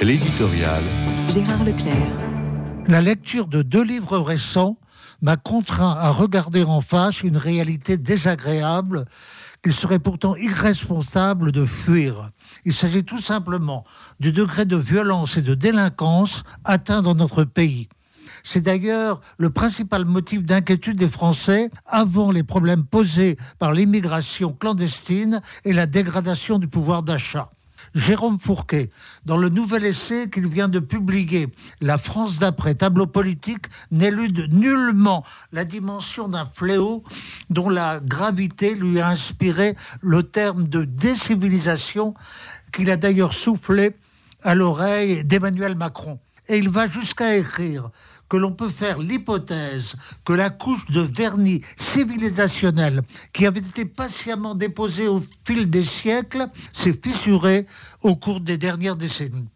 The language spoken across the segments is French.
L'éditorial. Gérard Leclerc. La lecture de deux livres récents m'a contraint à regarder en face une réalité désagréable qu'il serait pourtant irresponsable de fuir. Il s'agit tout simplement du degré de violence et de délinquance atteint dans notre pays. C'est d'ailleurs le principal motif d'inquiétude des Français avant les problèmes posés par l'immigration clandestine et la dégradation du pouvoir d'achat. Jérôme Fourquet, dans le nouvel essai qu'il vient de publier, La France d'après, tableau politique, n'élude nullement la dimension d'un fléau dont la gravité lui a inspiré le terme de décivilisation qu'il a d'ailleurs soufflé à l'oreille d'Emmanuel Macron. Et il va jusqu'à écrire que l'on peut faire l'hypothèse que la couche de vernis civilisationnel qui avait été patiemment déposée au fil des siècles s'est fissurée au cours des dernières décennies.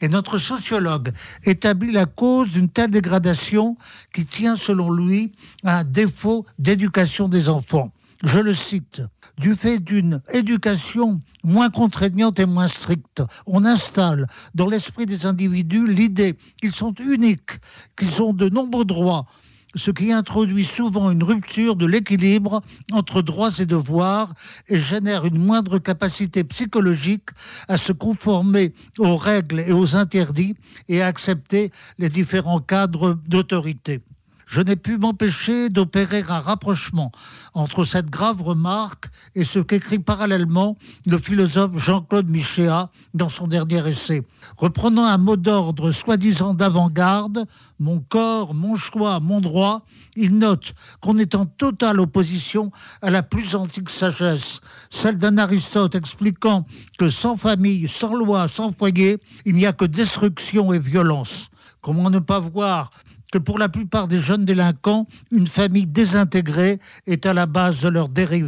Et notre sociologue établit la cause d'une telle dégradation qui tient, selon lui, à un défaut d'éducation des enfants je le cite, du fait d'une éducation moins contraignante et moins stricte, on installe dans l'esprit des individus l'idée qu'ils sont uniques, qu'ils ont de nombreux droits, ce qui introduit souvent une rupture de l'équilibre entre droits et devoirs et génère une moindre capacité psychologique à se conformer aux règles et aux interdits et à accepter les différents cadres d'autorité je n'ai pu m'empêcher d'opérer un rapprochement entre cette grave remarque et ce qu'écrit parallèlement le philosophe Jean-Claude Michéa dans son dernier essai. Reprenant un mot d'ordre soi-disant d'avant-garde, mon corps, mon choix, mon droit, il note qu'on est en totale opposition à la plus antique sagesse, celle d'un Aristote expliquant que sans famille, sans loi, sans foyer, il n'y a que destruction et violence. Comment ne pas voir que pour la plupart des jeunes délinquants, une famille désintégrée est à la base de leur dérive.